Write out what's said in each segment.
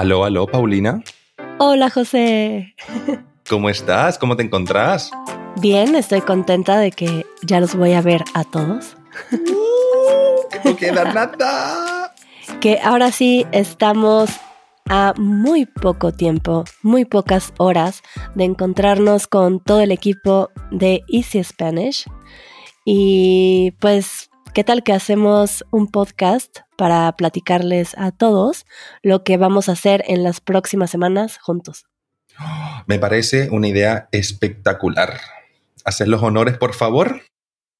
Aló, aló, Paulina. Hola, José. ¿Cómo estás? ¿Cómo te encontrás? Bien, estoy contenta de que ya los voy a ver a todos. ¡Uh! no queda nada! Que ahora sí estamos a muy poco tiempo, muy pocas horas de encontrarnos con todo el equipo de Easy Spanish. Y pues, ¿qué tal que hacemos un podcast para platicarles a todos lo que vamos a hacer en las próximas semanas juntos? Me parece una idea espectacular. ¿Hacer los honores, por favor?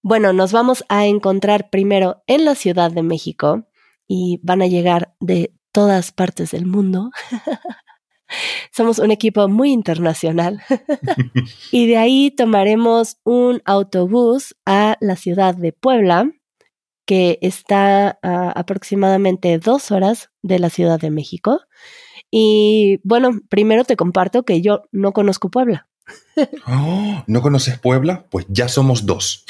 Bueno, nos vamos a encontrar primero en la Ciudad de México y van a llegar de todas partes del mundo. Somos un equipo muy internacional. y de ahí tomaremos un autobús a la ciudad de Puebla, que está a aproximadamente dos horas de la Ciudad de México. Y bueno, primero te comparto que yo no conozco Puebla. Oh, ¿No conoces Puebla? Pues ya somos dos.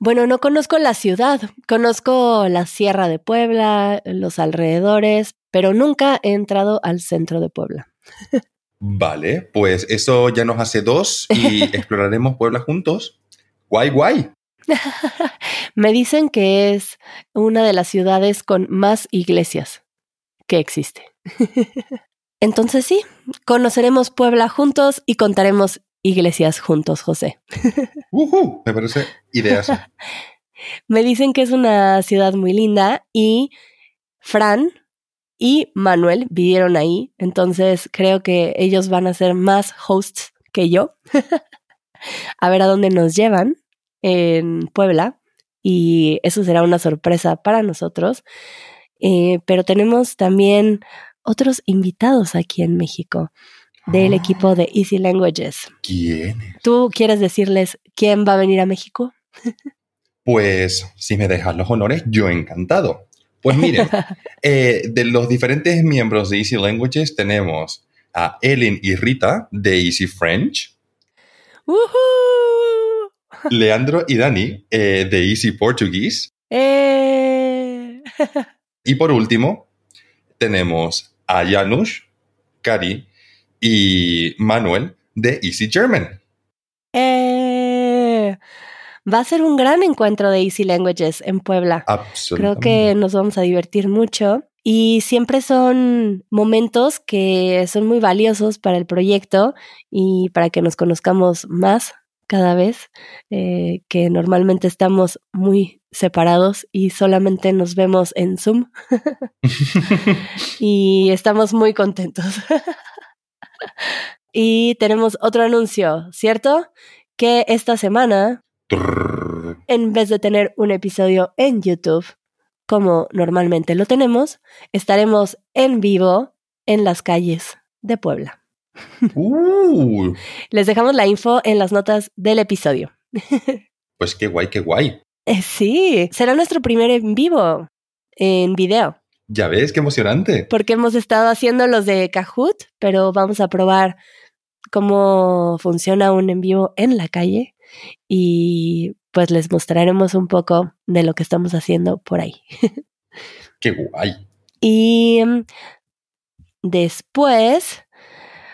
Bueno, no conozco la ciudad, conozco la Sierra de Puebla, los alrededores, pero nunca he entrado al centro de Puebla. Vale, pues eso ya nos hace dos y exploraremos Puebla juntos. Guay, guay. Me dicen que es una de las ciudades con más iglesias que existe. Entonces sí, conoceremos Puebla juntos y contaremos iglesias juntos, José. me parece ideal. Me dicen que es una ciudad muy linda y Fran y Manuel vivieron ahí, entonces creo que ellos van a ser más hosts que yo. a ver a dónde nos llevan en Puebla y eso será una sorpresa para nosotros. Eh, pero tenemos también otros invitados aquí en México del equipo de Easy Languages. ¿Quién? ¿Tú quieres decirles quién va a venir a México? Pues si me dejas los honores, yo encantado. Pues miren, eh, de los diferentes miembros de Easy Languages tenemos a Ellen y Rita de Easy French. Leandro y Dani eh, de Easy Portuguese. Eh. y por último, tenemos a Janusz, Cari y Manuel de Easy German. Eh, va a ser un gran encuentro de Easy Languages en Puebla. Creo que nos vamos a divertir mucho y siempre son momentos que son muy valiosos para el proyecto y para que nos conozcamos más cada vez, eh, que normalmente estamos muy separados y solamente nos vemos en Zoom. y estamos muy contentos. y tenemos otro anuncio, ¿cierto? Que esta semana, en vez de tener un episodio en YouTube, como normalmente lo tenemos, estaremos en vivo en las calles de Puebla. Uh. Les dejamos la info en las notas del episodio. Pues qué guay, qué guay. Eh, sí, será nuestro primer en vivo, en video. Ya ves, qué emocionante. Porque hemos estado haciendo los de Kahoot, pero vamos a probar cómo funciona un en vivo en la calle y pues les mostraremos un poco de lo que estamos haciendo por ahí. Qué guay. Y mm, después,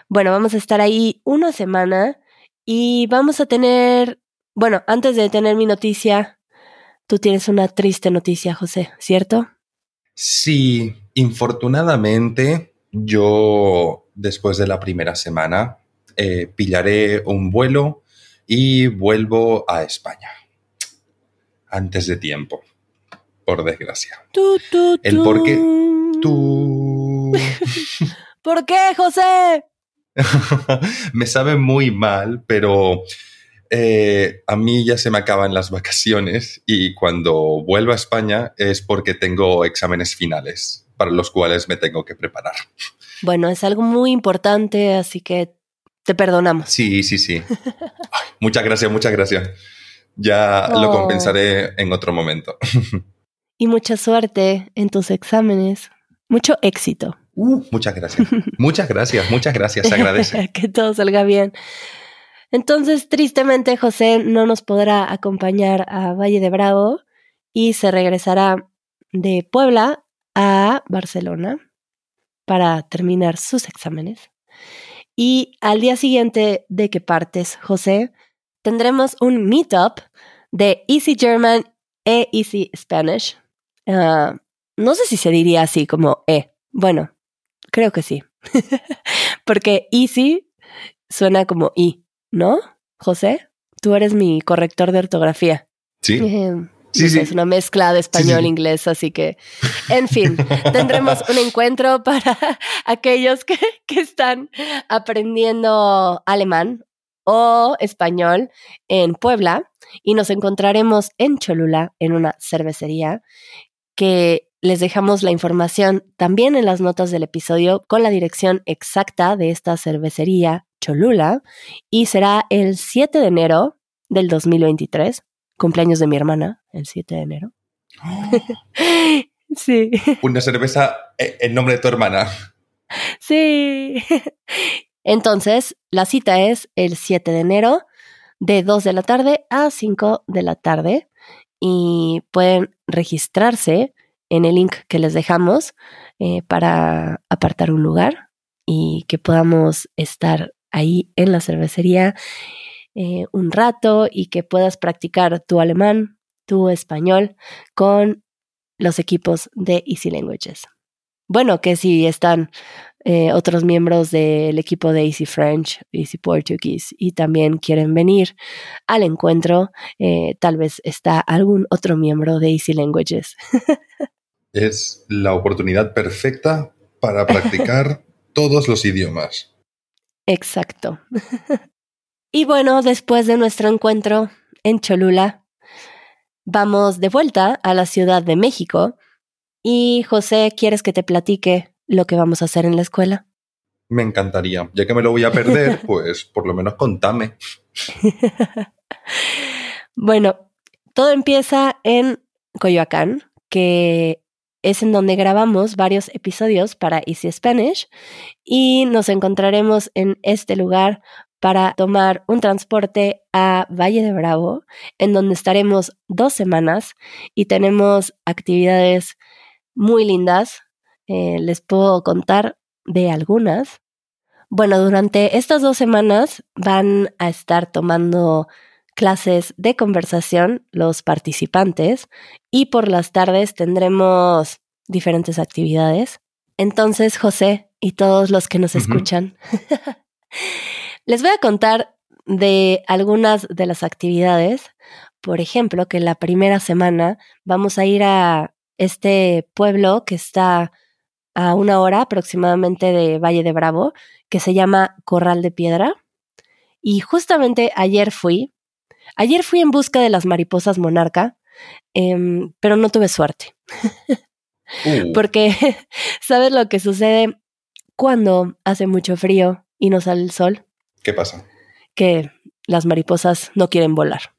bueno, vamos a estar ahí una semana y vamos a tener, bueno, antes de tener mi noticia, tú tienes una triste noticia, José, ¿cierto? Sí, infortunadamente yo después de la primera semana eh, pillaré un vuelo y vuelvo a España. Antes de tiempo, por desgracia. Tú, tú, El por qué. Tú. ¿Por qué, José? me sabe muy mal, pero eh, a mí ya se me acaban las vacaciones y cuando vuelvo a España es porque tengo exámenes finales para los cuales me tengo que preparar. Bueno, es algo muy importante, así que te perdonamos. Sí, sí, sí. Ay, muchas gracias, muchas gracias. Ya lo compensaré en otro momento. Y mucha suerte en tus exámenes. Mucho éxito. Uh, muchas gracias. Muchas gracias, muchas gracias. Se agradece. que todo salga bien. Entonces, tristemente, José no nos podrá acompañar a Valle de Bravo y se regresará de Puebla a Barcelona. para terminar sus exámenes. Y al día siguiente de que partes, José, tendremos un meetup de Easy German e Easy Spanish. Ah, no sé si se diría así como E. Bueno, creo que sí. Porque Easy suena como I, ¿no? José, tú eres mi corrector de ortografía. Sí. Eh, Sí, no sé, sí. Es una mezcla de español e inglés, así que, en fin, tendremos un encuentro para aquellos que, que están aprendiendo alemán o español en Puebla y nos encontraremos en Cholula en una cervecería que les dejamos la información también en las notas del episodio con la dirección exacta de esta cervecería Cholula y será el 7 de enero del 2023 cumpleaños de mi hermana, el 7 de enero. sí, Una cerveza eh, en nombre de tu hermana. sí. Entonces, la cita es el 7 de enero de 2 de la tarde a 5 de la tarde y pueden registrarse en el link que les dejamos eh, para apartar un lugar y que podamos estar ahí en la cervecería eh, un rato y que puedas practicar tu alemán, tu español con los equipos de Easy Languages. Bueno, que si están eh, otros miembros del equipo de Easy French, Easy Portuguese y también quieren venir al encuentro, tal vez está algún otro miembro de Easy Languages. Es la oportunidad perfecta para practicar todos los idiomas. Exacto. y bueno, después de nuestro encuentro en Cholula, vamos de vuelta a la Ciudad de México. Y José, ¿quieres que te platique lo que vamos a hacer en la escuela? Me encantaría. Ya que me lo voy a perder, pues por lo menos contame. bueno, todo empieza en Coyoacán, que es en donde grabamos varios episodios para Easy Spanish y nos encontraremos en este lugar para tomar un transporte a Valle de Bravo, en donde estaremos dos semanas y tenemos actividades muy lindas. Eh, les puedo contar de algunas. Bueno, durante estas dos semanas van a estar tomando clases de conversación los participantes y por las tardes tendremos diferentes actividades. Entonces, José y todos los que nos escuchan, les voy a contar de algunas de las actividades. Por ejemplo, que la primera semana vamos a ir a este pueblo que está a una hora aproximadamente de Valle de Bravo, que se llama Corral de Piedra. Y justamente ayer fui, ayer fui en busca de las mariposas monarca, em, pero no tuve suerte, Uh, porque ¿sabes lo que sucede cuando hace mucho frío y no sale el sol? ¿Qué pasa? Que las mariposas no quieren volar.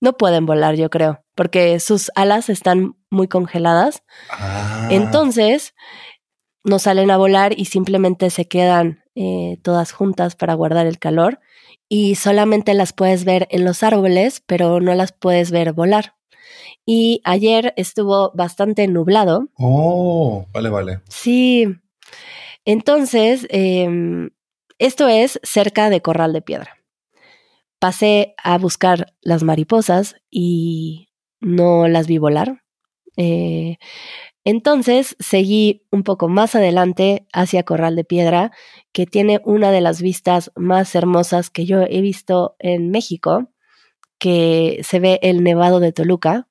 No pueden volar, yo creo, porque sus alas están muy congeladas Ah, Entonces, no salen a volar y simplemente se quedan eh, todas juntas para guardar el calor y solamente las puedes ver en los árboles, pero no las puedes ver volar. Y ayer estuvo bastante nublado. Oh, vale, vale. Sí. Entonces, em, esto es cerca de Corral de Piedra. Pasé a buscar las mariposas y no las vi volar. Eh, entonces seguí un poco más adelante hacia Corral de Piedra, que tiene una de las vistas más hermosas que yo he visto en México, que se ve el Nevado de Toluca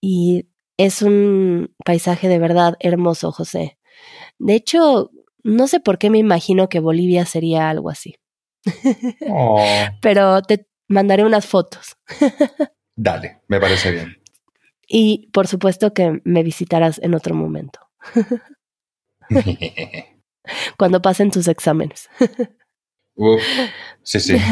y es un paisaje de verdad hermoso, José. De hecho, no sé por qué me imagino que Bolivia sería algo así, Oh, pero te mandaré unas fotos. dale, me parece bien. Y por supuesto que me visitarás en otro momento, cuando pasen tus exámenes. Uf, sí, sí.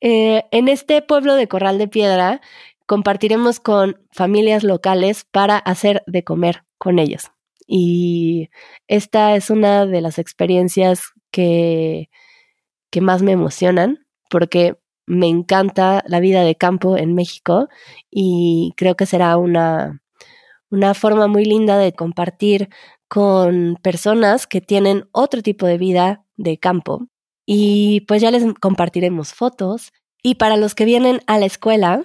Eh, en este pueblo de Corral de Piedra compartiremos con familias locales para hacer de comer con ellos. Y esta es una de las experiencias que, que más me emocionan porque me encanta la vida de campo en México y creo que será una, una forma muy linda de compartir con personas que tienen otro tipo de vida de campo y pues ya les compartiremos fotos. Y para los que vienen a la escuela,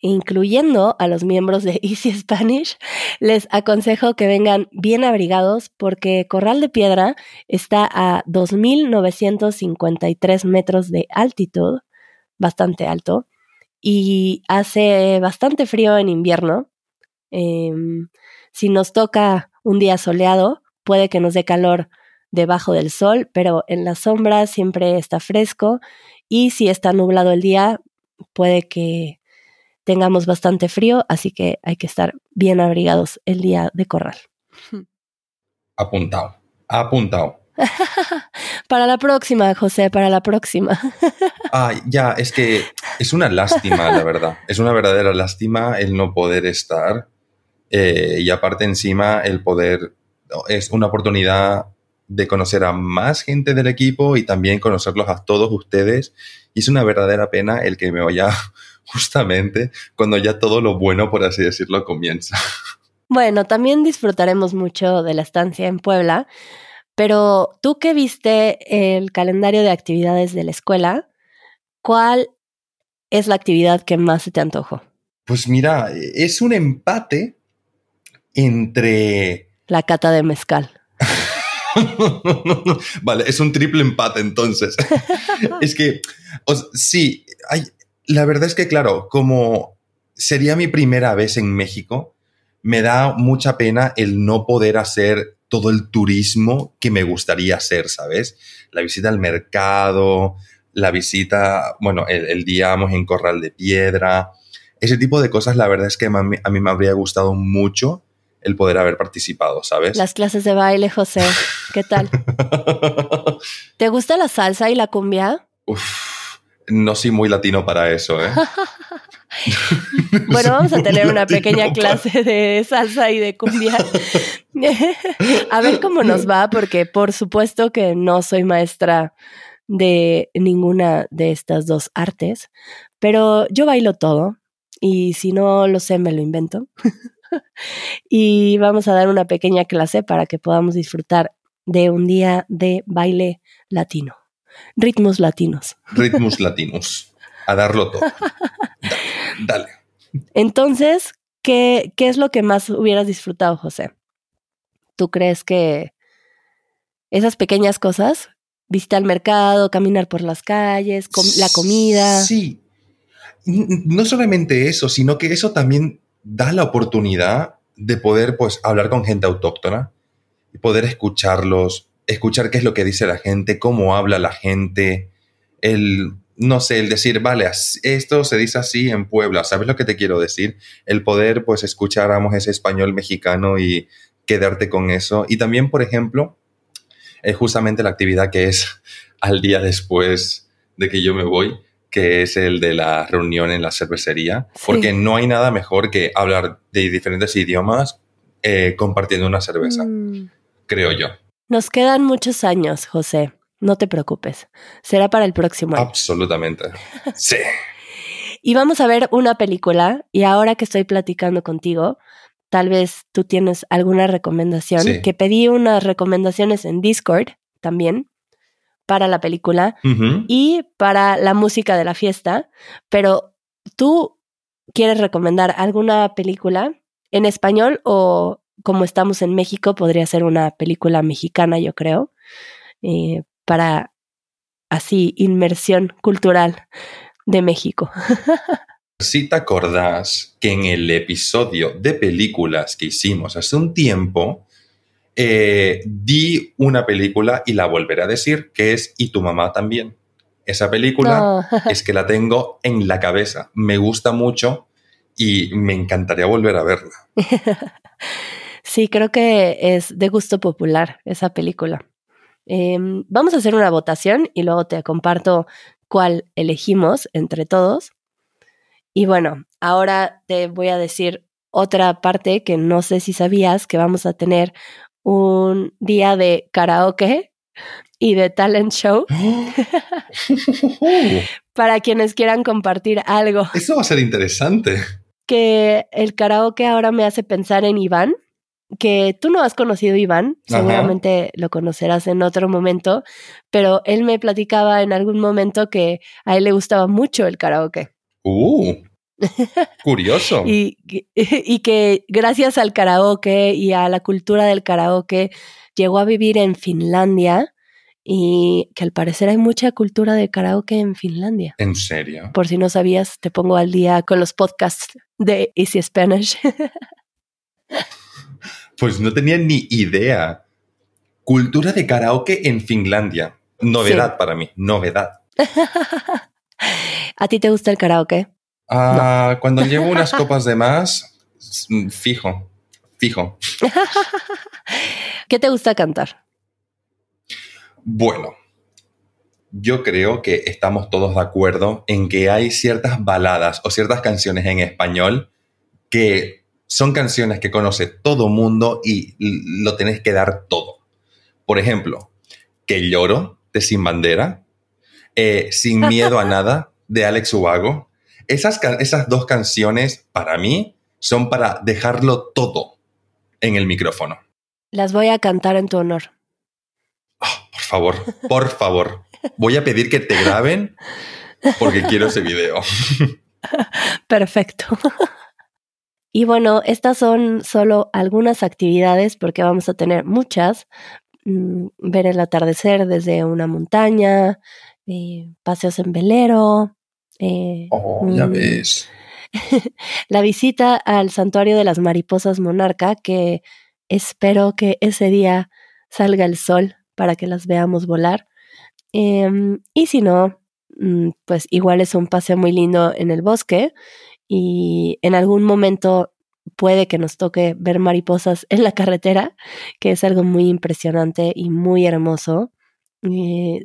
incluyendo a los miembros de Easy Spanish, les aconsejo que vengan bien abrigados porque Corral de Piedra está a 2.953 metros de altitud, bastante alto, y hace bastante frío en invierno. Em, si nos toca un día soleado, puede que nos dé calor debajo del sol, pero en la sombra siempre está fresco y si está nublado el día, puede que tengamos bastante frío, así que hay que estar bien abrigados el día de corral. Apuntado, apuntado. para la próxima, José, para la próxima. ah, ya, es que es una lástima, la verdad. Es una verdadera lástima el no poder estar. Eh, y aparte encima el poder, es una oportunidad de conocer a más gente del equipo y también conocerlos a todos ustedes. Y es una verdadera pena el que me vaya justamente cuando ya todo lo bueno, por así decirlo, comienza. Bueno, también disfrutaremos mucho de la estancia en Puebla, pero tú que viste el calendario de actividades de la escuela, ¿cuál es la actividad que más se te antojó? Pues mira, es un empate entre... La cata de mezcal. vale, es un triple empate entonces. es que, sí, hay, la verdad es que, claro, como sería mi primera vez en México, me da mucha pena el no poder hacer todo el turismo que me gustaría hacer, ¿sabes? La visita al mercado, la visita, bueno, el, día vamos en Corral de Piedra, ese tipo de cosas, la verdad es que a mí, a mí me habría gustado mucho el poder haber participado, ¿sabes? Las clases de baile, José, ¿qué tal? ¿Te gusta la salsa y la cumbia? Uf no soy muy latino para eso, ¿eh? bueno, vamos a tener una pequeña clase de salsa y de cumbia. a ver cómo nos va, porque por supuesto que no soy maestra de ninguna de estas dos artes, pero yo bailo todo y si no lo sé, me lo invento. y vamos a dar una pequeña clase para que podamos disfrutar de un día de baile latino. Ritmos latinos. Ritmos latinos. A darlo todo. Dale. Entonces, ¿qué, ¿qué es lo que más hubieras disfrutado, José? ¿Tú crees que esas pequeñas cosas, visitar el mercado, caminar por las calles, la comida? Sí. No solamente eso, sino que eso también da la oportunidad de poder pues hablar con gente autóctona y poder escucharlos, escuchar qué es lo que dice la gente, cómo habla la gente, el, no sé, el decir, vale, esto se dice así en Puebla, ¿sabes lo que te quiero decir? El poder, pues, escuchar, ese español mexicano y quedarte con eso. Y también, por ejemplo, es justamente la actividad que es al día después de que yo me voy, que es el de la reunión en la cervecería, porque no hay nada mejor que hablar de diferentes idiomas eh, compartiendo una cerveza, mm. creo yo. Nos quedan muchos años, José. No te preocupes. Será para el próximo año. Absolutamente. Sí. y vamos a ver una película. Y ahora que estoy platicando contigo, tal vez tú tienes alguna recomendación. Que pedí unas recomendaciones en Discord también para la película y para la música de la fiesta. Pero tú quieres recomendar alguna película en español o como estamos en México, podría ser una película mexicana, yo creo, eh, para así inmersión cultural de México. Si te acordás que en el episodio de películas que hicimos hace un tiempo, eh, di una película y la volveré a decir, que es Y tu mamá también. Esa película es que la tengo en la cabeza, me gusta mucho y me encantaría volver a verla. Sí, creo que es de gusto popular esa película. Em, vamos a hacer una votación y luego te comparto cuál elegimos entre todos. Y bueno, ahora te voy a decir otra parte que no sé si sabías que vamos a tener un día de karaoke y de talent show para quienes quieran compartir algo. Eso va a ser interesante. Que el karaoke ahora me hace pensar en Iván, que tú no has conocido, Iván, seguramente lo conocerás en otro momento, pero él me platicaba en algún momento que a él le gustaba mucho el karaoke. ¡Uh! Curioso. y, y que gracias al karaoke y a la cultura del karaoke llegó a vivir en Finlandia y que al parecer hay mucha cultura de karaoke en Finlandia. ¿En serio? Por si no sabías, te pongo al día con los podcasts de Easy Spanish. Pues no tenía ni idea. Cultura de karaoke en Finlandia. Novedad para mí, novedad. ¿A ti te gusta el karaoke? Ah, Cuando llevo unas copas de más, fijo, fijo. ¿Qué te gusta cantar? Bueno, yo creo que estamos todos de acuerdo en que hay ciertas baladas o ciertas canciones en español que son canciones que conoce todo mundo y lo tenés que dar todo. Por ejemplo, Que lloro de Sin Bandera, eh, Sin Miedo a Nada de Alex Ubago. Esas, esas dos canciones, para mí, son para dejarlo todo en el micrófono. Las voy a cantar en tu honor. Ah, por favor, por favor. Voy a pedir que te graben porque quiero ese video. Perfecto. Y bueno, estas son solo algunas actividades porque vamos a tener muchas. Mm, ver el atardecer desde una montaña, eh, paseos en velero. Eh, oh, ya ves. la visita al santuario de las mariposas monarca, que espero que ese día salga el sol para que las veamos volar. Em, y si no, mm, pues igual es un paseo muy lindo en el bosque y en algún momento puede que nos toque ver mariposas en la carretera, que es algo muy impresionante y muy hermoso. Eh,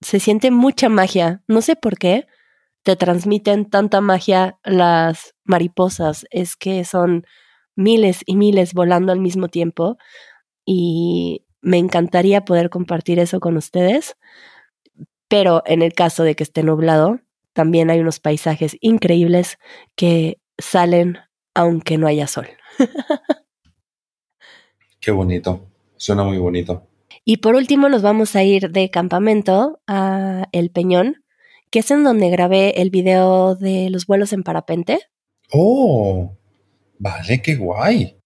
se siente mucha magia, no sé por qué te transmiten tanta magia las mariposas, es que son miles y miles volando al mismo tiempo y me encantaría poder compartir eso con ustedes, pero en el caso de que esté nublado, también hay unos paisajes increíbles que salen aunque no haya sol. Qué bonito, suena muy bonito. Y por último nos vamos a ir de campamento a El Peñón, que es en donde grabé el video de los vuelos en parapente. Oh, vale, qué guay.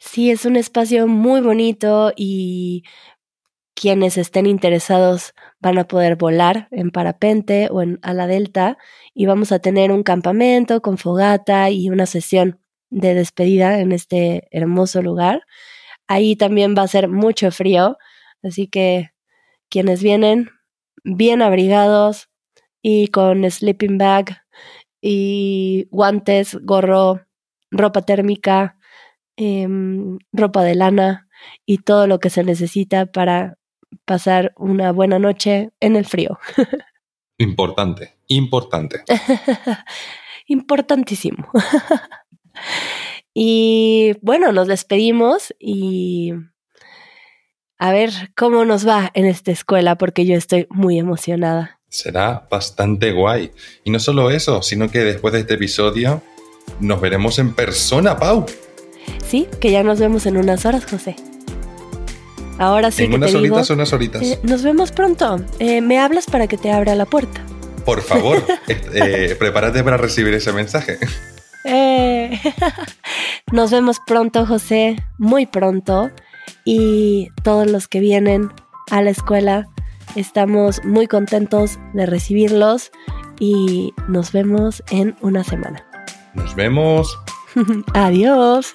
Sí, es un espacio muy bonito y quienes estén interesados van a poder volar en parapente o en ala delta y vamos a tener un campamento con fogata y una sesión de despedida en este hermoso lugar. Ahí también va a ser mucho frío, así que quienes vienen bien abrigados y con sleeping bag y guantes, gorro, ropa térmica, em, ropa de lana y todo lo que se necesita para pasar una buena noche en el frío. Importante, importante. Importantísimo. y bueno, nos despedimos y a ver cómo nos va en esta escuela porque yo estoy muy emocionada. Será bastante guay. Y no solo eso, sino que después de este episodio nos veremos en persona, Pau. Sí, que ya nos vemos en unas horas, José. Ahora sí. En unas horitas, unas horitas. Eh, nos vemos pronto. Eh, me hablas para que te abra la puerta. Por favor, eh, prepárate para recibir ese mensaje. nos vemos pronto, José, muy pronto. Y todos los que vienen a la escuela, estamos muy contentos de recibirlos y nos vemos en una semana. Nos vemos. Adiós.